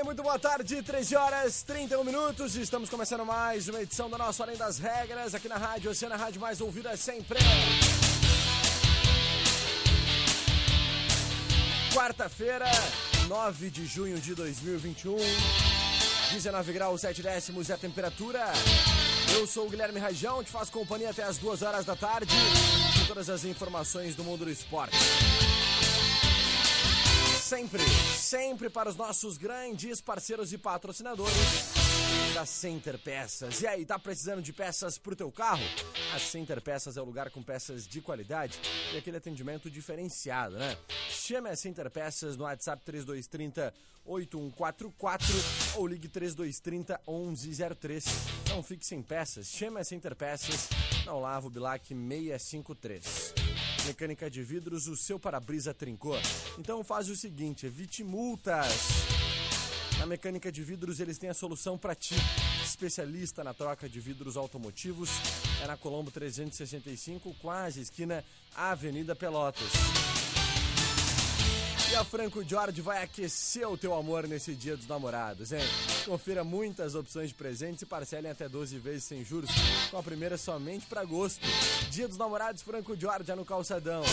Bem, muito boa tarde, 13 horas 31 minutos. Estamos começando mais uma edição da nossa Além das Regras aqui na Rádio Oceana, a rádio mais ouvida sempre. Quarta-feira, 9 de junho de 2021, 19 graus 7 décimos é a temperatura. Eu sou o Guilherme Rajão, te faço companhia até as 2 horas da tarde com todas as informações do mundo do esporte sempre, sempre para os nossos grandes parceiros e patrocinadores da Center Peças. E aí, tá precisando de peças pro teu carro? A Center Peças é o lugar com peças de qualidade e aquele atendimento diferenciado, né? Chame a Center Peças no WhatsApp 3230 8144 ou ligue 3230 1103. Não fique sem peças, chame a Center Peças na Olavo Bilac 653. Mecânica de vidros, o seu para-brisa trincou. Então faz o seguinte, evite multas. Na Mecânica de Vidros eles têm a solução para ti. Especialista na troca de vidros automotivos é na Colombo 365, quase esquina Avenida Pelotas. E a Franco Jorge vai aquecer o teu amor nesse dia dos namorados, hein? Confira muitas opções de presentes e parcelem até 12 vezes sem juros, com a primeira somente para agosto. Dia dos namorados Franco Jorge é no calçadão.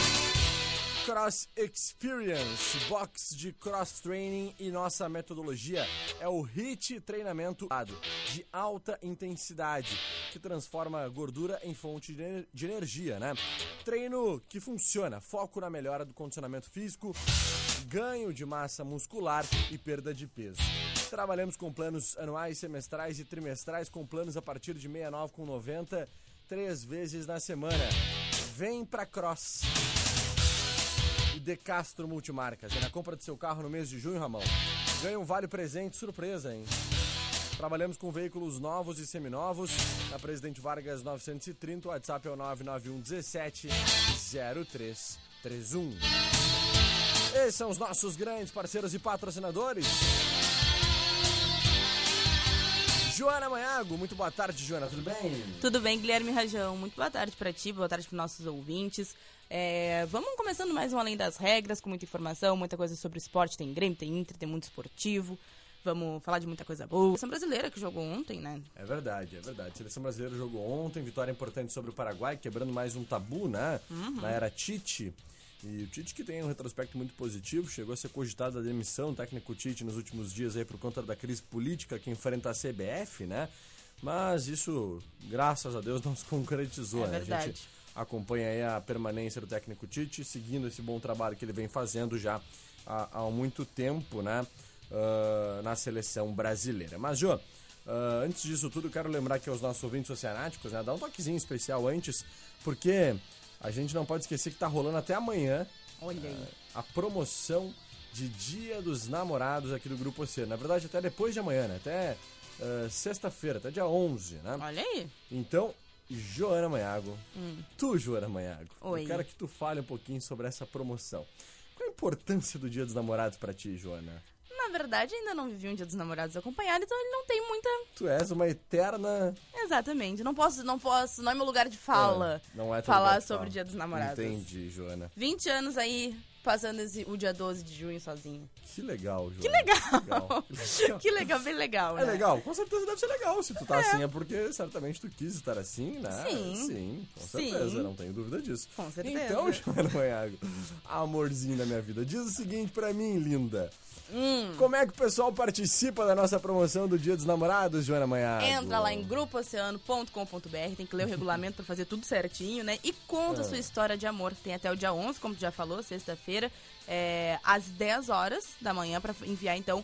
Cross Experience, box de cross training e nossa metodologia é o HIT treinamento de alta intensidade, que transforma gordura em fonte de energia, né? Treino que funciona, foco na melhora do condicionamento físico, ganho de massa muscular e perda de peso. Trabalhamos com planos anuais, semestrais e trimestrais, com planos a partir de 69 com 90, três vezes na semana. Vem pra Cross e De Castro Multimarcas. É na compra do seu carro no mês de junho, Ramão. Ganha um vale presente surpresa, hein? Trabalhamos com veículos novos e seminovos. Na Presidente Vargas 930, o WhatsApp é o 991 17 0331. Esses são os nossos grandes parceiros e patrocinadores. Joana Manhago, muito boa tarde, Joana, tudo bem? Tudo bem, Guilherme Rajão? Muito boa tarde para ti, boa tarde para nossos ouvintes. É, vamos começando mais um Além das Regras, com muita informação, muita coisa sobre esporte. Tem Grêmio, tem Inter, tem muito esportivo. Vamos falar de muita coisa boa. Seleção brasileira que jogou ontem, né? É verdade, é verdade. Seleção brasileira jogou ontem, vitória importante sobre o Paraguai, quebrando mais um tabu, né? Na era Tite. E o Tite que tem um retrospecto muito positivo, chegou a ser cogitado a demissão, o técnico Tite, nos últimos dias aí por conta da crise política que enfrenta a CBF, né? Mas isso, graças a Deus, não se concretizou, É né? A gente acompanha aí a permanência do técnico Tite, seguindo esse bom trabalho que ele vem fazendo já há, há muito tempo, né? ah, na seleção brasileira. Mas, Jô, ah, antes disso tudo, quero lembrar que aos nossos ouvintes oceanáticos, né? Dá um toquezinho especial antes, porque a gente não pode esquecer que tá rolando até amanhã Olha aí. a promoção de Dia dos Namorados aqui do Grupo Oceano. Na verdade, até depois de amanhã, né? Até ah, sexta-feira, até dia 11, né? Olha aí. Então, Joana Manhago, tu, Joana Manhago, Oi. eu quero que tu fale um pouquinho sobre essa promoção. Qual a importância do Dia dos Namorados pra ti, Joana? Na verdade, ainda não vivi um dia dos namorados acompanhado, então ele não tem muita. Tu és uma eterna. Exatamente. Não posso, não posso, não é meu lugar de fala. É, não é falar sobre fala. o dia dos namorados. Entendi, Joana. 20 anos aí, passando esse- o dia 12 de junho sozinho. Que legal, Joana. Que legal. Que legal. Bem legal, É né? legal, com certeza deve ser legal. Se tu tá assim é porque certamente tu quis estar assim, né? Sim. Sim, com Sim. certeza, não tenho dúvida disso. Com certeza. Então, Joana Manhago, amorzinho da minha vida, diz o seguinte pra mim, linda. Hum. Como é que o pessoal participa da nossa promoção do Dia dos Namorados, Joana Manhã? Entra lá em grupooceano.com.br, tem que ler o regulamento pra fazer tudo certinho, né? E conta a É. sua história de amor. Tem até o dia 11, como tu já falou, sexta-feira, é, às 10 horas da manhã pra enviar, então,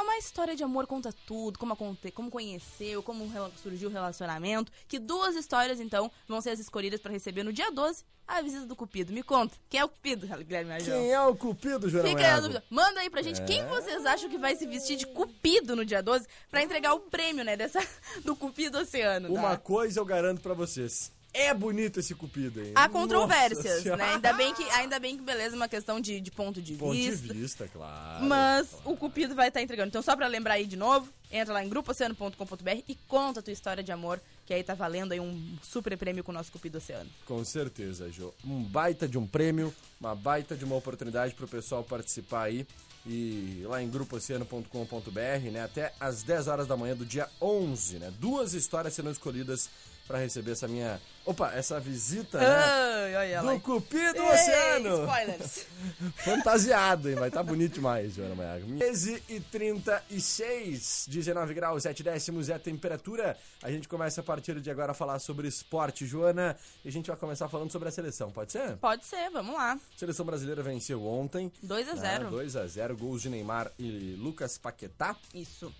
uma história de amor, conta tudo, como, aconte, como conheceu, como surgiu o relacionamento. Que duas histórias, então, vão ser as escolhidas pra receber no dia 12 a visita do Cupido. Me conta, quem é o Cupido, Guilherme Major? Quem é o cupido, Joana Fica aí a dúvida. Manda aí pra gente É. quem vocês acham que vai se vestir de cupido no dia 12 pra entregar o prêmio, né, dessa, do Cupido Oceano. tá? Uma coisa eu garanto pra vocês. É bonito esse cupido aí. Há Nossa controvérsias, Senhora. né? Ainda bem que, ainda bem que beleza, uma questão de, de ponto de Ponto de vista. vista, claro. Mas o Cupido vai estar entregando. Então, só pra lembrar aí de novo, entra lá em grupooceano.com.br e conta a tua história de amor, que aí tá valendo aí um super prêmio com o nosso Cupido Oceano. Com certeza, Jô. Um baita de um prêmio, uma baita de uma oportunidade pro pessoal participar aí. E lá em grupooceano.com.br, né? Até às 10 horas da manhã do dia 11, né? Duas histórias serão escolhidas pra receber essa minha... Opa, essa visita, né? Do Cupido Ei, Oceano! Spoilers! Fantasiado, hein? Vai estar bonito demais, Joana Maiago. 13 e 36, 19 graus, 7 décimos é a temperatura. A gente começa a partir de agora a falar sobre esporte, Joana. E a gente vai começar falando sobre a seleção, pode ser? Pode ser, vamos lá. A seleção brasileira venceu ontem. 2 a 0 2 a 0 gols de Neymar e Lucas Paquetá. Isso.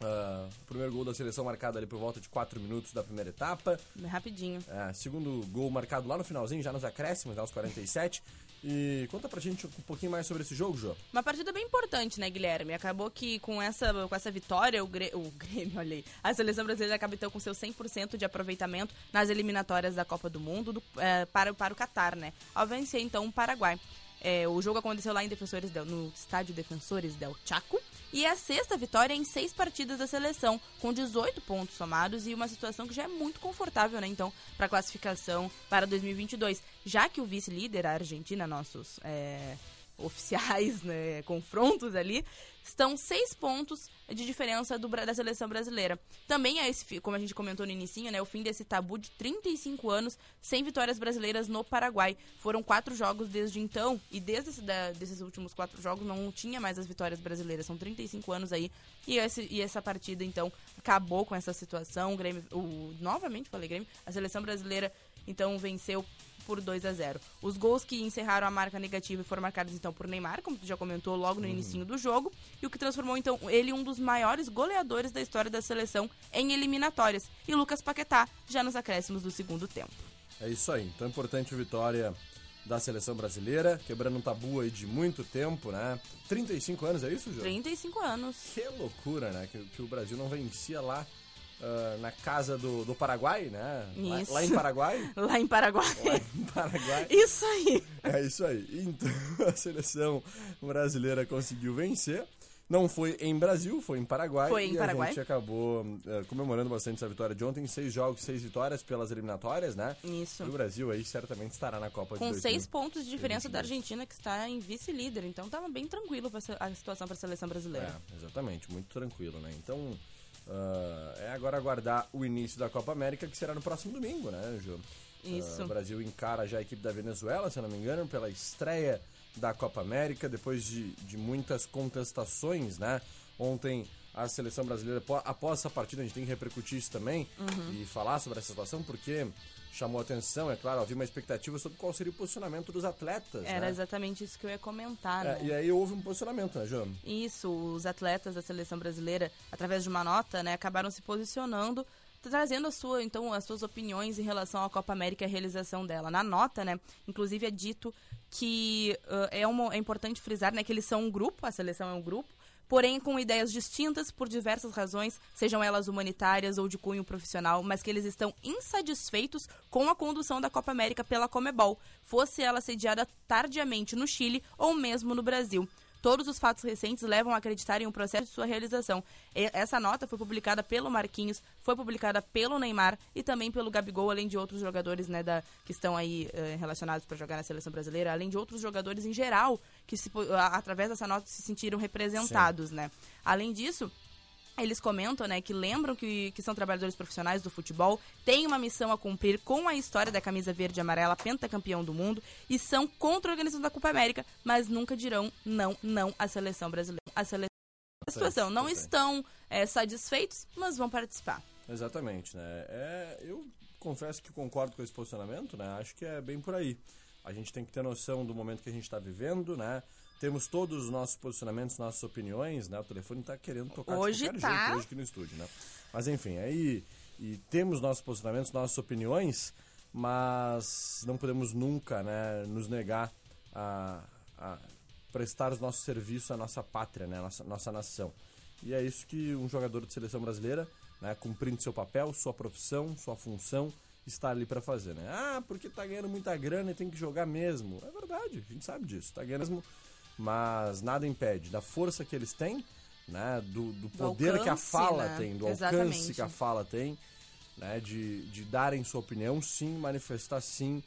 Ah, o primeiro gol da seleção marcado ali por volta de 4 minutos da primeira etapa. Rapidinho. É, segundo gol marcado lá no finalzinho, já nos acréscimos, aos 47. E conta pra gente um pouquinho mais sobre esse jogo, Jô. Uma partida bem importante, né, Guilherme? Acabou que com essa, com essa vitória, o, Grê- o Grêmio, olha aí, a seleção brasileira acaba então com seu 100% de aproveitamento nas eliminatórias da Copa do Mundo do- é, para, para o Catar, né? Ao vencer então o Paraguai. É, o jogo aconteceu lá em Defensores del- no estádio Defensores del Chaco. E é a sexta vitória em seis partidas da seleção, com 18 pontos somados e uma situação que já é muito confortável, né? Então, para classificação para 2022. Já que o vice-líder, a Argentina, nossos é, oficiais, né, confrontos ali, estão seis pontos de diferença do, da seleção brasileira. Também é esse, como a gente comentou no inicinho, né, o fim desse tabu de 35 anos sem vitórias brasileiras no Paraguai. Foram quatro jogos desde então, e desde esse, da- desses últimos quatro jogos não tinha mais as vitórias brasileiras. São 35 anos aí, e, esse, e essa partida, então, acabou com essa situação. O Grêmio, o, novamente falei Grêmio, a seleção brasileira, então, venceu por 2 a 0. Os gols que encerraram a marca negativa foram marcados então por Neymar, como tu já comentou logo no inicinho do jogo, e o que transformou então ele em um dos maiores goleadores da história da seleção em eliminatórias. E Lucas Paquetá já nos acréscimos do segundo tempo. É isso aí. Então, importante a vitória da seleção brasileira, quebrando um tabu aí de muito tempo, né? 35 anos, é isso, Jô? 35 anos. Que loucura, né? Que, que o Brasil não vencia lá ah, na casa do, do Paraguai, né? Lá- Isso. Lá, em Paraguai. Lá em Paraguai. lá em Paraguai. Isso aí. É isso aí. Então, a seleção brasileira conseguiu vencer. Não foi em Brasil, foi em Paraguai. Foi em e Paraguai. a gente acabou eh, comemorando bastante essa vitória de ontem. Seis jogos, seis vitórias pelas eliminatórias, né? Isso. E o Brasil aí certamente estará na Copa Com de 2000. seis pontos de diferença da 2022. Argentina, que está em vice-líder. Então tava bem tranquilo a situação para a seleção brasileira. É, exatamente, muito tranquilo, né? Então, ah, é agora aguardar o início da Copa América, que será no próximo domingo, né, Ju? Isso. Ah, o Brasil encara já a equipe da Venezuela, se eu não me engano, pela estreia da Copa América, depois de, de muitas contestações, né? Ontem a seleção brasileira, apó- após essa partida, a gente tem que repercutir isso também Uhum. e falar sobre essa situação, porque chamou atenção, é claro, havia uma expectativa sobre qual seria o posicionamento dos atletas, Era né? exatamente isso que eu ia comentar, É, né? e aí houve um posicionamento, né, Ju? Isso, os atletas da seleção brasileira, através de uma nota, né, acabaram se posicionando, trazendo a sua, então, as suas opiniões em relação à Copa América e a realização dela. Na nota, né, inclusive é dito que ah, é, uma, é importante frisar, né, que eles são um grupo, a seleção é um grupo, porém com ideias distintas por diversas razões, sejam elas humanitárias ou de cunho profissional, mas que eles estão insatisfeitos com a condução da Copa América pela Comebol, fosse ela sediada tardiamente no Chile ou mesmo no Brasil. Todos os fatos recentes levam a acreditar em um processo de sua realização. E- Essa nota foi publicada pelo Marquinhos, foi publicada pelo Neymar e também pelo Gabigol, além de outros jogadores né, da, que estão aí eh, relacionados para jogar na seleção brasileira, além de outros jogadores em geral que, se através dessa nota, se sentiram representados. Né? Além disso, eles comentam, né, que lembram que, que são trabalhadores profissionais do futebol, têm uma missão a cumprir com a história da camisa verde e amarela, pentacampeão do mundo, e são contra a organização da Copa América, mas nunca dirão não, não à seleção brasileira. A seleção a situação, não estão é, satisfeitos, mas vão participar. Exatamente, né? É, eu confesso que concordo com esse posicionamento, né? Acho que é bem por aí. A gente tem que ter noção do momento que a gente está vivendo, né? Temos todos os nossos posicionamentos, nossas opiniões, né? O telefone está querendo tocar hoje de qualquer tá. jeito hoje aqui no estúdio, né? Mas enfim, aí e temos nossos posicionamentos, nossas opiniões, mas não podemos nunca, né, nos negar a, a prestar os nossos serviços à nossa pátria, né, nossa, nossa nação. E é isso que um jogador de seleção brasileira, né, cumprindo seu papel, sua profissão, sua função, está ali para fazer, né? Ah, porque tá ganhando muita grana e tem que jogar mesmo. É verdade, a gente sabe disso. Tá ganhando mesmo mas nada impede da força que eles têm, né, do, do poder alcance, que a fala né? tem, do Exatamente. alcance que a fala tem, né, de, de darem sua opinião, sim, manifestar sim,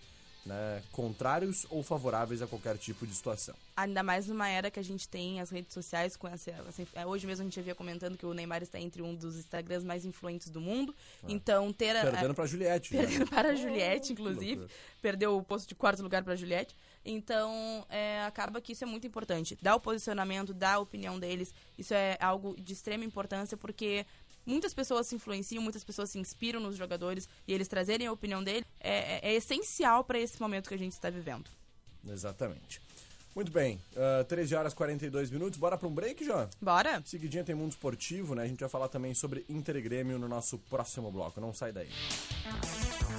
né, contrários ou favoráveis a qualquer tipo de situação. Ainda mais numa era que a gente tem as redes sociais com essa, assim, hoje mesmo a gente havia comentando que o Neymar está entre um dos Instagrams mais influentes do mundo. Então ter a, Perdendo para Juliette. né? perdendo para a Juliette, inclusive, perdeu o posto de quarto lugar para a Juliette. Então, é, acaba que isso é muito importante. Dar o posicionamento, dar a opinião deles, isso é algo de extrema importância, porque muitas pessoas se influenciam, muitas pessoas se inspiram nos jogadores, e eles trazerem a opinião deles é, é- é essencial para esse momento que a gente está vivendo. Exatamente. Muito bem, uh, 13 horas e 42 minutos, bora para um break, João? Bora? Seguidinha tem Mundo Esportivo, né? A gente vai falar também sobre Inter e Grêmio no nosso próximo bloco. Não sai daí. Oceano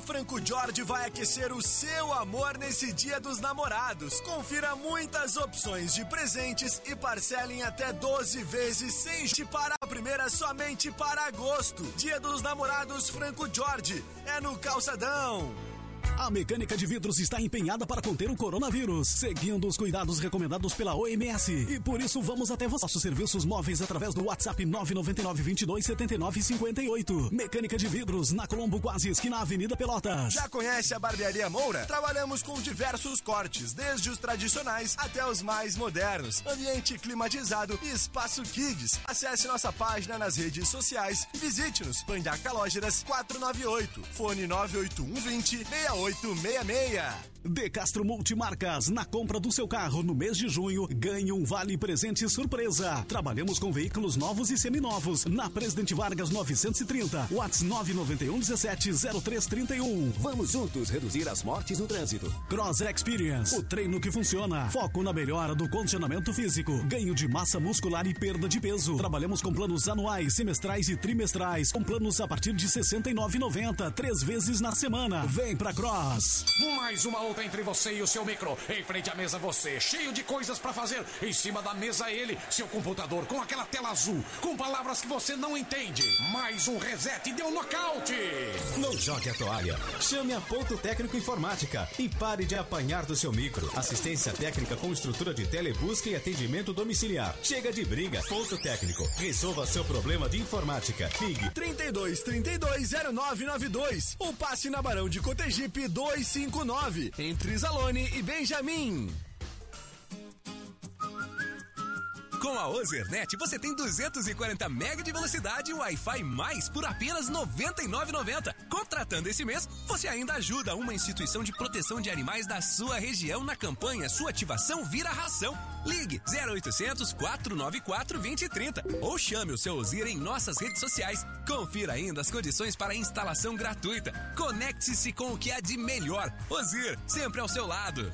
Franco Jorge vai aquecer o seu amor nesse Dia dos Namorados. Confira muitas opções de presentes e parcela em até 12 vezes sem te para a primeira somente para agosto. Dia dos Namorados Franco Jorge é no Calçadão. A mecânica de vidros está empenhada para conter o coronavírus, seguindo os cuidados recomendados pela OMS. E por isso vamos até você. Nossos serviços móveis através do WhatsApp 999 22 79 58. Mecânica de vidros na Colombo, quase esquina Avenida Pelotas. Já conhece a Barbearia Moura? Trabalhamos com diversos cortes, desde os tradicionais até os mais modernos. Ambiente climatizado e espaço kids. Acesse nossa página nas redes sociais visite-nos. Pandaca Lógeras 498. Fone 98120 6866. De Castro Multimarcas, na compra do seu carro no mês de junho, ganhe um vale presente surpresa. Trabalhamos com veículos novos e seminovos. Na Presidente Vargas 930, Whats 991 17 0331. Vamos juntos reduzir as mortes no trânsito. Cross Experience, o treino que funciona. Foco na melhora do condicionamento físico, ganho de massa muscular e perda de peso. Trabalhamos com planos anuais, semestrais e trimestrais, com planos a partir de R$ 69,90, três vezes na semana. Vem pra Cross. Mais uma luta entre você e o seu micro. Em frente à mesa você, cheio de coisas pra fazer. Em cima da mesa ele, seu computador com aquela tela azul, com palavras que você não entende. Mais um reset e deu nocaute. Não jogue a toalha. Chame a Ponto Técnico Informática e pare de apanhar do seu micro. Assistência técnica com estrutura de telebusca e atendimento domiciliar. Chega de briga. Ponto Técnico. Resolva seu problema de informática. Ligue 32 32 0992 ou passe na Barão de Cotegipe 259 entre Zalone e Benjamin. Com a Ozernet você tem 240 mega de velocidade e Wi-Fi mais por apenas R$ 99,90. Contratando esse mês, você ainda ajuda uma instituição de proteção de animais da sua região na campanha Sua ativação vira ração. Ligue 0800 494 2030 ou chame o seu Ozir em nossas redes sociais. Confira ainda as condições para instalação gratuita. Conecte-se com o que há de melhor. Ozir, sempre ao seu lado.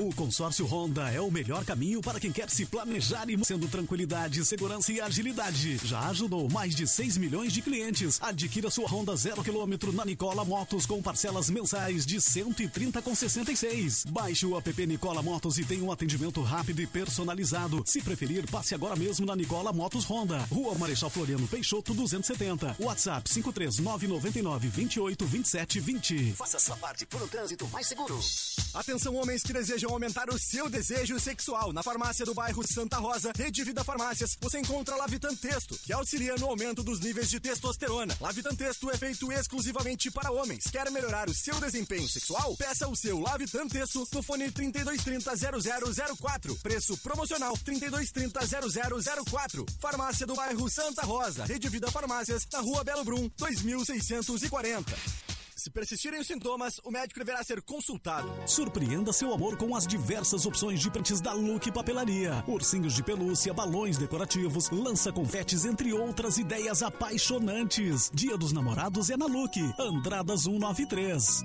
O consórcio Honda é o melhor caminho para quem quer se planejar e sendo tranquilidade, segurança e agilidade. Já ajudou mais de 6 milhões de clientes. Adquira sua Honda zero quilômetro na Nicola Motos com parcelas mensais de 130,66. Baixe o app Nicola Motos e tenha um atendimento rápido e personalizado. Se preferir, passe agora mesmo na Nicola Motos Honda. Rua Marechal Floriano Peixoto 270. WhatsApp 53999 28 27 20. Faça sua parte por um trânsito mais seguro. Atenção homens que desejam aumentar o seu desejo sexual. Na farmácia do bairro Santa Rosa, Rede Vida Farmácias, você encontra Lavitan Texto, que auxilia no aumento dos níveis de testosterona. Lavitan Texto é feito exclusivamente para homens. Quer melhorar o seu desempenho sexual? Peça o seu Lavitan Texto no fone 3230 0004. Preço promocional 3230 0004. Farmácia do bairro Santa Rosa, Rede Vida Farmácias, na rua Belo Brum, 2640. Se persistirem os sintomas, o médico deverá ser consultado. Surpreenda seu amor com as diversas opções de presentes da Look Papelaria. Ursinhos de pelúcia, balões decorativos, lança-confetes, entre outras ideias apaixonantes. Dia dos Namorados é na Look. Andradas 193.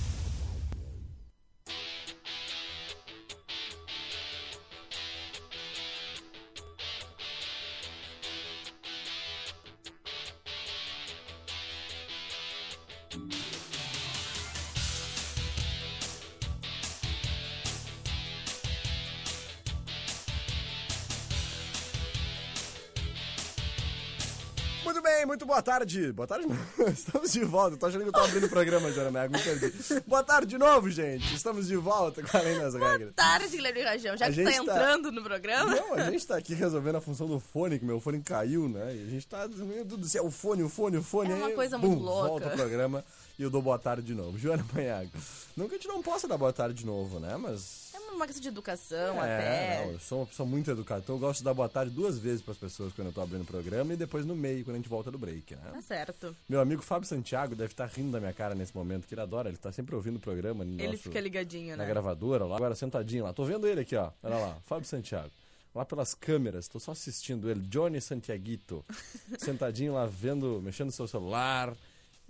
Muito bem, muito boa tarde. Boa tarde, não. Estamos de volta. Tô achando que eu tô abrindo o programa, Jeromego. Me perdi. Boa tarde de novo, gente. Estamos de volta com Além das Regras. Tarde, Guilherme Rajão. Já A que tá tá- entrando no programa. Não, a gente tá aqui resolvendo a função do fone, que meu fone caiu, né? E a gente tá, meu Deus do céu, o fone, o fone, o fone. É uma aí, coisa bum, muito louca. Volta o programa e eu dou boa tarde de novo. Joana Manhago. Não que a gente não possa dar boa tarde de novo, né? Mas É uma questão de educação É, até. não, eu sou uma pessoa muito educada. Então eu gosto de dar boa tarde duas vezes pras pessoas quando eu tô abrindo o programa e depois no meio, quando a gente volta do break, né? Tá certo. Meu amigo Fábio Santiago deve estar rindo da minha cara nesse momento, que ele adora, ele tá sempre ouvindo o programa. Ele nosso- fica ligadinho, na né? gravadora lá, agora sentadinho lá. Tô vendo ele aqui, ó. Olha lá, Fábio Santiago. Lá pelas câmeras, tô só assistindo ele, Johnny Santiaguito. sentadinho lá, vendo, mexendo no seu celular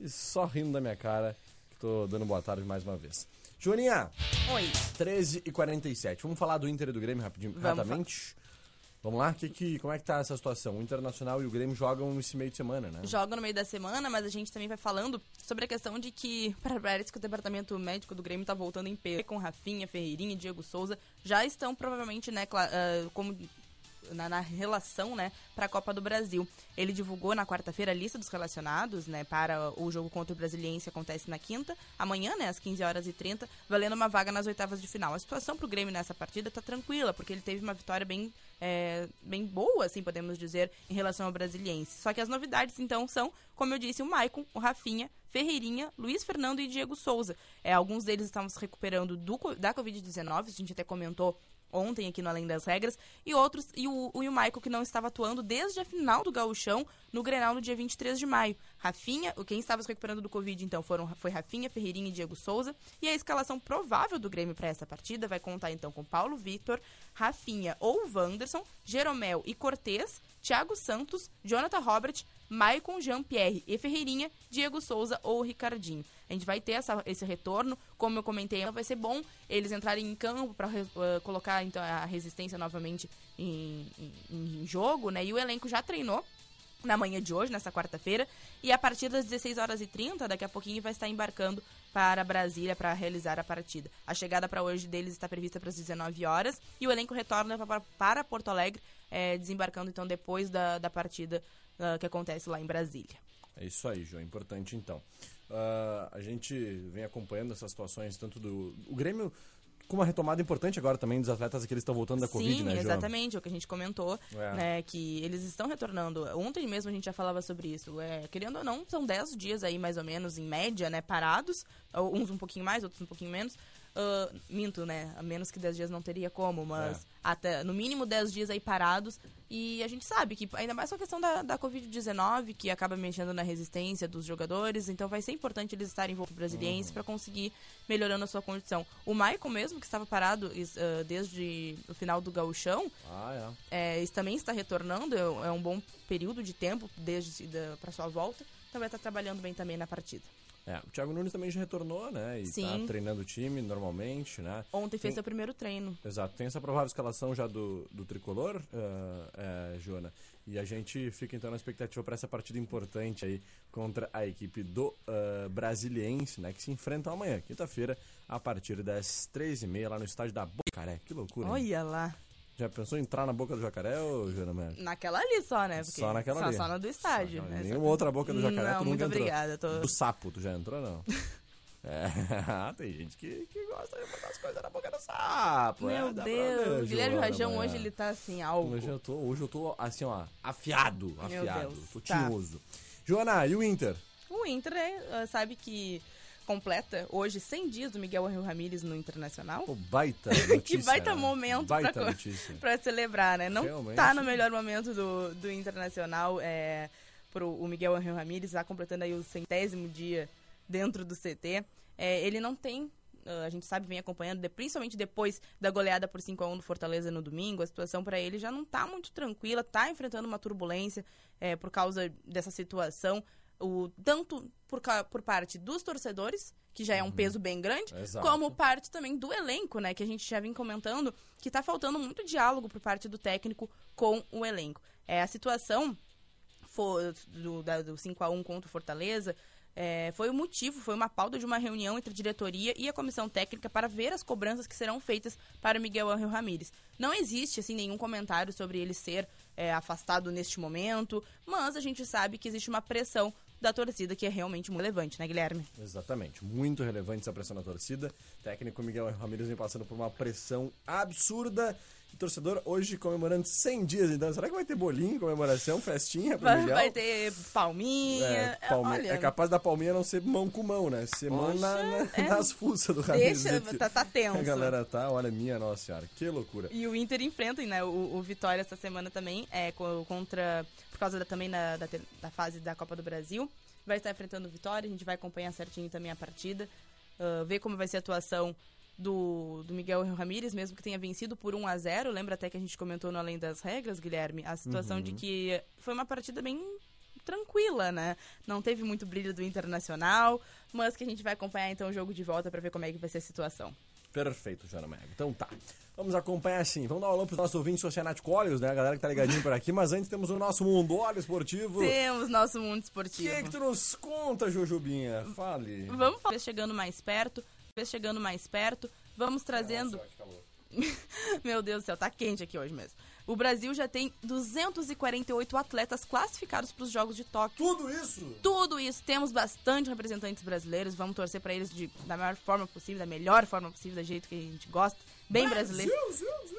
e só rindo da minha cara, que tô dando boa tarde mais uma vez. Joaninha, Oi. 13 e 47 Vamos falar do Inter e do Grêmio rapidinho, Vamos rapidamente? Vamos lá? Que, que, como é que tá essa situação? O Internacional e o Grêmio jogam nesse meio de semana, né? Joga no meio da semana, mas a gente também vai falando sobre a questão de que parece que o departamento médico do Grêmio tá voltando em peso com Rafinha, Ferreirinha e Diego Souza. Já estão provavelmente, né, ah, como na, na relação, né, para a Copa do Brasil. Ele divulgou na quarta-feira a lista dos relacionados, né, para o jogo contra o Brasiliense acontece na quinta, amanhã, né, às 15 horas e 30, valendo uma vaga nas oitavas de final. A situação pro Grêmio nessa partida tá tranquila, porque ele teve uma vitória bem é, bem boa, assim podemos dizer, em relação ao Brasiliense. Só que as novidades, então, são, como eu disse, o Maicon, o Rafinha, Ferreirinha, Luiz Fernando e Diego Souza. É, alguns deles estavam se recuperando do, da Covid-19, a gente até comentou ontem aqui no Além das Regras, e outros, e o, e o Michael que não estava atuando desde a final do gauchão no Grenal no dia 23 de maio. Rafinha, quem estava se recuperando do Covid, então, foram, foi Rafinha, Ferreirinha e Diego Souza, e a escalação provável do Grêmio para essa partida vai contar, então, com Paulo Vitor, Rafinha ou Wanderson, Jeromel e Cortez, Thiago Santos, Jonathan Robert, Maicon Jean-Pierre e Ferreirinha, Diego Souza ou Ricardinho. A gente vai ter essa- esse retorno, como eu comentei, vai ser bom eles entrarem em campo para colocar então, a resistência novamente em, em- em jogo, né? E o elenco já treinou na manhã de hoje, nessa quarta-feira, e a partir das 16 horas e 30, daqui a pouquinho vai estar embarcando para Brasília para realizar a partida. A chegada para hoje deles está prevista para as 19 horas e o elenco retorna pa- para Porto Alegre, eh, desembarcando então depois da, da partida ah, que acontece lá em Brasília. É isso aí, João. Importante então. Ah, a gente vem acompanhando essas situações, tanto do. O Grêmio, com uma retomada importante agora também dos atletas que eles estão voltando da Covid, Sim, né, João? exatamente, é o que a gente comentou, É. né, que eles estão retornando. Ontem mesmo a gente já falava sobre isso. É, querendo ou não, são 10 dias aí, mais ou menos, em média, né, parados. Uns um pouquinho mais, outros um pouquinho menos. Ah, minto, né? A menos que 10 dias não teria como, mas É. até no mínimo 10 dias aí parados. E a gente sabe que, ainda mais com a questão da, da Covid-19, que acaba mexendo na resistência dos jogadores, então vai ser importante eles estarem envolvidos brasilienses Uhum. para conseguir melhorando a sua condição. O Maicon mesmo, que estava parado ah, desde o final do gauchão, Ah, é. é, também está retornando, é, é um bom período de tempo desde para sua volta, então vai estar trabalhando bem também na partida. É, o Thiago Nunes também já retornou, né? E Sim. tá treinando o time normalmente, né? Ontem fez Tem- seu primeiro treino. Exato, tem essa provável escalação já do, do tricolor, é, Joana. E a gente fica então na expectativa para essa partida importante aí contra a equipe do ah, Brasiliense, né? Que se enfrentam amanhã, quinta-feira, a partir das três e meia lá no estádio da Bocaré. Que loucura, hein? Olha lá. Já pensou em entrar na boca do jacaré, ô Mer? Naquela ali só, né? Porque Só naquela só, ali. Só na do estádio. Só- né? Nenhuma outra boca do jacaré, Não, tu muito nunca entrou. obrigada. Tô... Do sapo, tu já entrou, não? É, tem gente que, que gosta de botar as coisas na boca do sapo. Meu é, Deus, o Guilherme Rajão hoje ele tá assim, algo. Hoje eu tô, hoje eu tô assim, ó, afiado, Meu afiado. Deus, tô tá. Joana, e o Inter? O Inter, né, sabe que completa hoje 100 dias do Miguel Angel Ramírez no Internacional. Pô, baita notícia. que baita né? momento pra celebrar, né? Não Realmente. tá no melhor momento do, do Internacional é, pro o Miguel Angel Ramírez, tá completando aí o centésimo dia dentro do CT. É, ele não tem, ah, a gente sabe, vem acompanhando, principalmente depois da goleada por 5 a 1 do Fortaleza no domingo, a situação pra ele já não tá muito tranquila, tá enfrentando uma turbulência é, por causa dessa situação. O, tanto por, por parte dos torcedores, que já é um peso bem grande, Exato. como parte também do elenco, né? Que a gente já vem comentando que tá faltando muito diálogo por parte do técnico com o elenco. É, a situação do, da- do 5x1 contra o Fortaleza é, foi o motivo, foi uma pauta de uma reunião entre a diretoria e a comissão técnica para ver as cobranças que serão feitas para Miguel Angel Ramírez. Não existe assim nenhum comentário sobre ele ser é, afastado neste momento, mas a gente sabe que existe uma pressão da torcida que é realmente muito relevante, né, Guilherme? Exatamente, muito relevante essa pressão da torcida. Técnico Miguel Ramírez vem passando por uma pressão absurda. E torcedor hoje comemorando 100 dias, então será que vai ter bolinho, comemoração, festinha Vai, vai ter palminha. É, é, olha, é capaz da palminha não ser mão com mão, né? Ser mão na, na- é. nas fuças do. Deixa, tá, tá tenso. A galera tá, olha, minha nossa senhora, que loucura. E o Inter enfrenta né, o, o Vitória essa semana também, é, co- contra. Por causa da- também da, da, da fase da Copa do Brasil. Vai estar enfrentando o Vitória, a gente vai acompanhar certinho também a partida. ah, ver como vai ser a atuação do, do Miguel Ramírez, mesmo que tenha vencido por 1 a 0 Lembra até que a gente comentou no Além das Regras, Guilherme, a situação Uhum. de que foi uma partida bem tranquila, né? Não teve muito brilho do Internacional, mas que a gente vai acompanhar então o jogo de volta para ver como é que vai ser a situação. Perfeito, Joana Mega. Então tá. Vamos acompanhar sim. Vamos dar um alô pros nossos ouvintes oceanático Olhos, né? A galera que tá ligadinho por aqui. Mas antes temos o nosso Mundo Olho Esportivo. Temos nosso mundo O esportivo. que, que tu nos conta, Jujubinha? Fale. Vamos falar chegando mais perto, chegando mais perto, vamos trazendo. Nossa, calor. Meu Deus do céu, tá quente aqui hoje mesmo. O Brasil já tem 248 atletas classificados para os Jogos de Tóquio. Tudo isso? Tudo isso, temos bastante representantes brasileiros, vamos torcer para eles de, da maior forma possível, da melhor forma possível, do jeito que a gente gosta, bem brasileiro.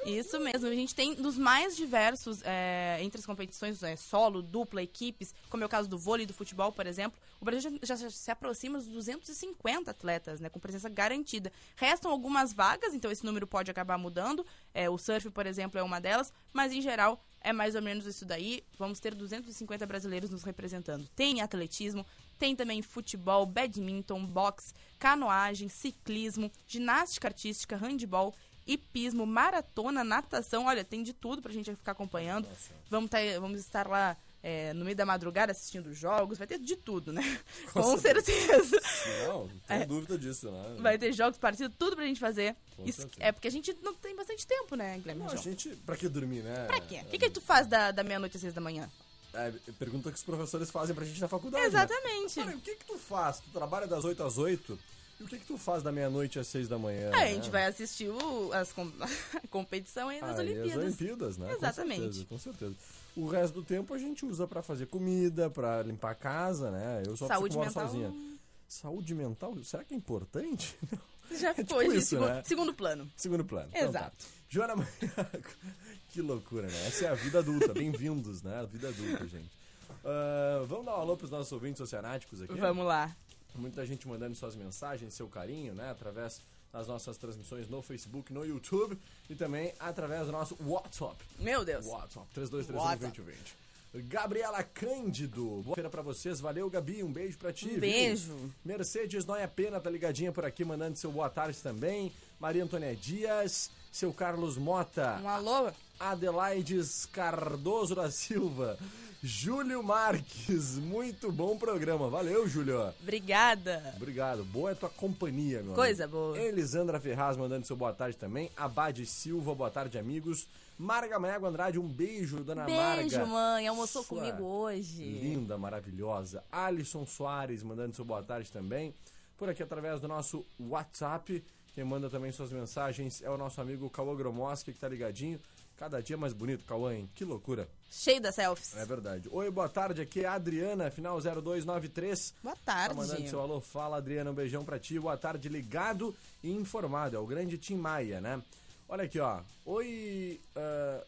Isso mesmo, a gente tem dos mais diversos é, entre as competições é, solo, dupla, equipes, como é o caso do vôlei e do futebol, por exemplo. O Brasil já, já se aproxima dos 250 atletas, né, com presença garantida. Restam algumas vagas, então esse número pode acabar mudando. É, o surf, por exemplo, é uma delas, mas em geral é mais ou menos isso daí. Vamos ter 250 brasileiros nos representando. Tem atletismo, tem também futebol, badminton, boxe, canoagem, ciclismo, ginástica artística, handball, hipismo, maratona, natação. Olha, tem de tudo pra gente ficar acompanhando. Vamos, tá, vamos estar lá é, no meio da madrugada assistindo os jogos. Vai ter de tudo, né? Com, certeza. Não, não tenho dúvida disso, né? Vai ter jogos, partidas, tudo pra gente fazer. Com Isso certeza. é porque a gente não tem bastante tempo, né, Guilherme? Não, a gente, pra que dormir, né? Pra quê? O que, que tu faz da, da meia-noite às seis da manhã? É, pergunta que os professores fazem pra gente na faculdade. Exatamente. Né? Cara, o que que tu faz? Tu trabalha das 8 às 8? E o que que tu faz da meia-noite às 6 da manhã? É, a né? gente vai assistir o, as, a competição aí nas Ah, Olimpíadas. As Olimpíadas, né? Exatamente. Com certeza, com certeza. O resto do tempo a gente usa pra fazer comida, pra limpar a casa, né? Eu pessoa Saúde moro mental sozinha. Saúde mental? Será que é importante? já É ficou tipo de isso, segundo, né? segundo plano. Segundo plano. Então tá. Exato. Joana Mariaco. Que loucura, né? Essa é a vida adulta. Bem-vindos, né? A vida adulta, gente. Ah, vamos dar um alô pros nossos ouvintes oceanáticos aqui? Vamos lá. Muita gente mandando suas mensagens, seu carinho, né? Através nas nossas transmissões no Facebook, no YouTube e também através do nosso WhatsApp. Meu Deus. WhatsApp, 3231-2020. Gabriela Cândido, boa feira pra vocês. Valeu, Gabi. Um beijo pra ti. Um viu? beijo. Mercedes Noia Pena tá ligadinha por aqui, mandando seu boa tarde também. Maria Antônia Dias, seu Carlos Mota. Um alô? Adelaides Cardoso da Silva. Júlio Marques, muito bom programa. Valeu, Júlio. Obrigada. Obrigado. Boa é tua companhia, meu Coisa amigo. boa. Elisandra Ferraz mandando seu boa tarde também. Abade Silva, boa tarde, amigos. Marga Maego Andrade, um beijo, dona Marga. Beijo, mãe. Almoçou Sua comigo hoje. Linda, maravilhosa. Alisson Soares mandando seu boa tarde também. Por aqui através do nosso WhatsApp. Quem manda também suas mensagens é o nosso amigo Cauã Gromoski, que tá ligadinho. Cada dia mais bonito, Cauã, hein? Que loucura. Cheio das selfies. É verdade. Oi, boa tarde. Aqui é a Adriana, final 0293. Boa Tá tarde. mandando seu alô. Fala, Adriana. Um beijão pra ti. Boa tarde, ligado e informado. É o grande Tim Maia, né? Olha aqui, ó. Oi. ah,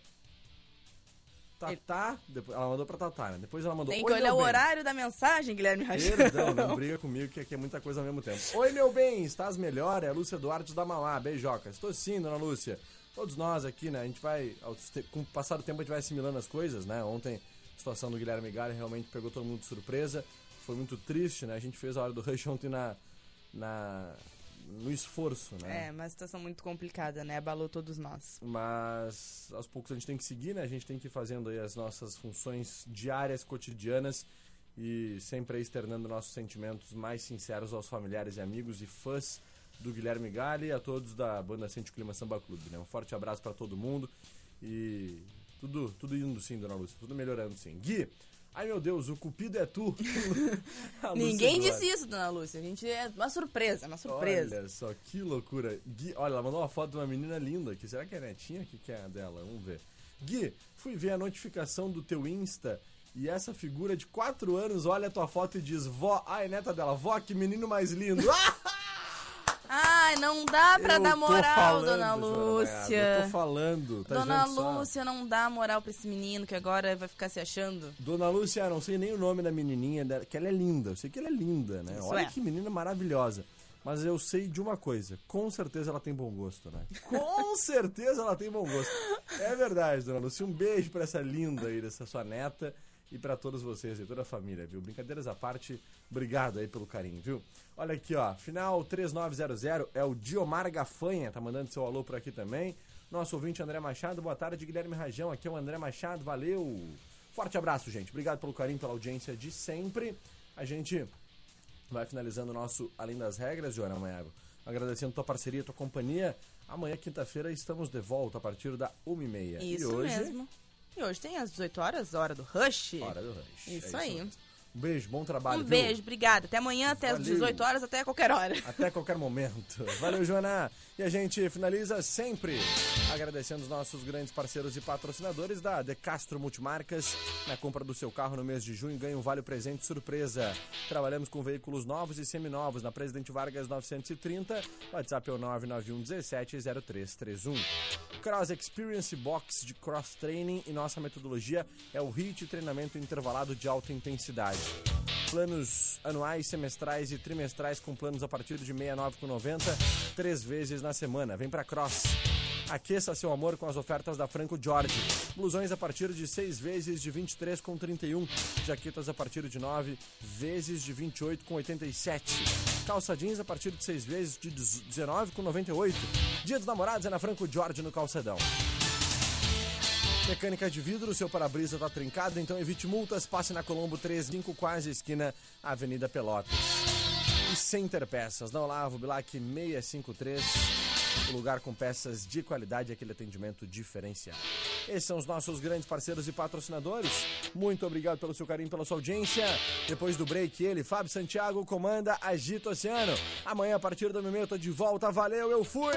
Tatá. Depois, ela mandou pra Tatá, né? Depois ela mandou. Tem que olhar o bem." horário da mensagem, Guilherme. Perdão, não briga comigo que aqui é muita coisa ao mesmo tempo. Oi, meu bem, estás melhor? É a Lúcia Duarte da Mauá, beijoca. Estou sim, dona Lúcia. Todos nós aqui, né, a gente vai, com o passar do tempo, a gente vai assimilando as coisas, né? Ontem, a situação do Guilherme Galha realmente pegou todo mundo de surpresa. Foi muito triste, né? A gente fez a hora do rush ontem na, na, no esforço, né? É, uma situação muito complicada, né? Abalou todos nós. Mas aos poucos a gente tem que seguir, né? A gente tem que ir fazendo aí as nossas funções diárias, cotidianas e sempre aí externando nossos sentimentos mais sinceros aos familiares e amigos e fãs do Guilherme Galli e a todos da banda Sente o Clima Samba Clube, né? Um forte abraço para todo mundo e tudo, tudo indo sim, dona Lúcia, tudo melhorando sim. Gui, ai meu Deus, o cupido é tu. Lúcia Ninguém disse isso, dona Lúcia. A gente é uma surpresa, uma surpresa. Olha só, que loucura. Gui, olha, ela mandou uma foto de uma menina linda aqui. Será que é netinha? O que, que é a dela? Vamos ver. Gui, fui ver a notificação do teu Insta e essa figura de 4 anos olha a tua foto e diz: Vó, ai, neta dela, vó, que menino mais lindo. Ai, não dá pra Eu dar moral, falando, dona Joana Lúcia. Eu tô falando, tá Dona? Lúcia, não dá moral pra esse menino que agora vai ficar se achando. Dona Lúcia, não sei nem o nome da menininha, dela, que ela é linda. Eu sei que ela é linda, né? Isso Olha é. que menina maravilhosa. Mas eu sei de uma coisa, com certeza ela tem bom gosto, né? Com certeza ela tem bom gosto. É verdade, Dona Lúcia. Um beijo pra essa linda aí, dessa sua neta e pra todos vocês e toda a família, viu? Brincadeiras à parte, obrigado aí pelo carinho, viu? Olha aqui, ó, final 3900 é o Diomar Gafanha, tá mandando seu alô por aqui também. Nosso ouvinte André Machado, boa tarde, Guilherme Rajão, aqui é o André Machado, valeu! Forte abraço, gente. Obrigado pelo carinho, pela audiência de sempre. A gente vai finalizando o nosso Além das Regras, Joana Maiago. Agradecendo tua parceria, tua companhia. Amanhã, quinta-feira, estamos de volta a partir da 1h30. Isso e hoje, mesmo. E hoje tem às 18 horas, hora do Rush. hora do rush. Isso É aí. mesmo. Um beijo, bom trabalho. Um viu? beijo, obrigada. Até amanhã, até às Valeu. 18 horas, até qualquer hora. Até qualquer momento. Valeu, Joana. E a gente finaliza sempre agradecendo os nossos grandes parceiros e patrocinadores da De Castro Multimarcas. Na compra do seu carro no mês de junho, ganha um vale presente surpresa. Trabalhamos com veículos novos e seminovos na Presidente Vargas 930. WhatsApp é o 991 17 0331. Cross Experience Box de Cross Training e nossa metodologia é o HIT treinamento intervalado de alta intensidade. Planos anuais, semestrais e trimestrais com planos a partir de R$ 69,90, três vezes na semana. Vem pra Cross. Aqueça seu amor com as ofertas da Franco Jorge. Blusões a partir de seis vezes de 23,31. Jaquetas a partir de nove vezes de 28,87. Calça jeans a partir de seis vezes de 19,98. Dia dos namorados é na Franco Jorge no Calçadão. Mecânica de vidro, seu para-brisa tá trincado, então evite multas, passe na Colombo 35, quase esquina Avenida Pelotas. E Center Peças, na Olavo Bilac 653, o lugar com peças de qualidade e aquele atendimento diferenciado. Esses são os nossos grandes parceiros e patrocinadores. Muito obrigado pelo seu carinho, pela sua audiência. Depois do break, ele, Fábio Santiago, comanda Agito Oceano. Amanhã, a partir do meio, eu tô de volta. Valeu, eu fui!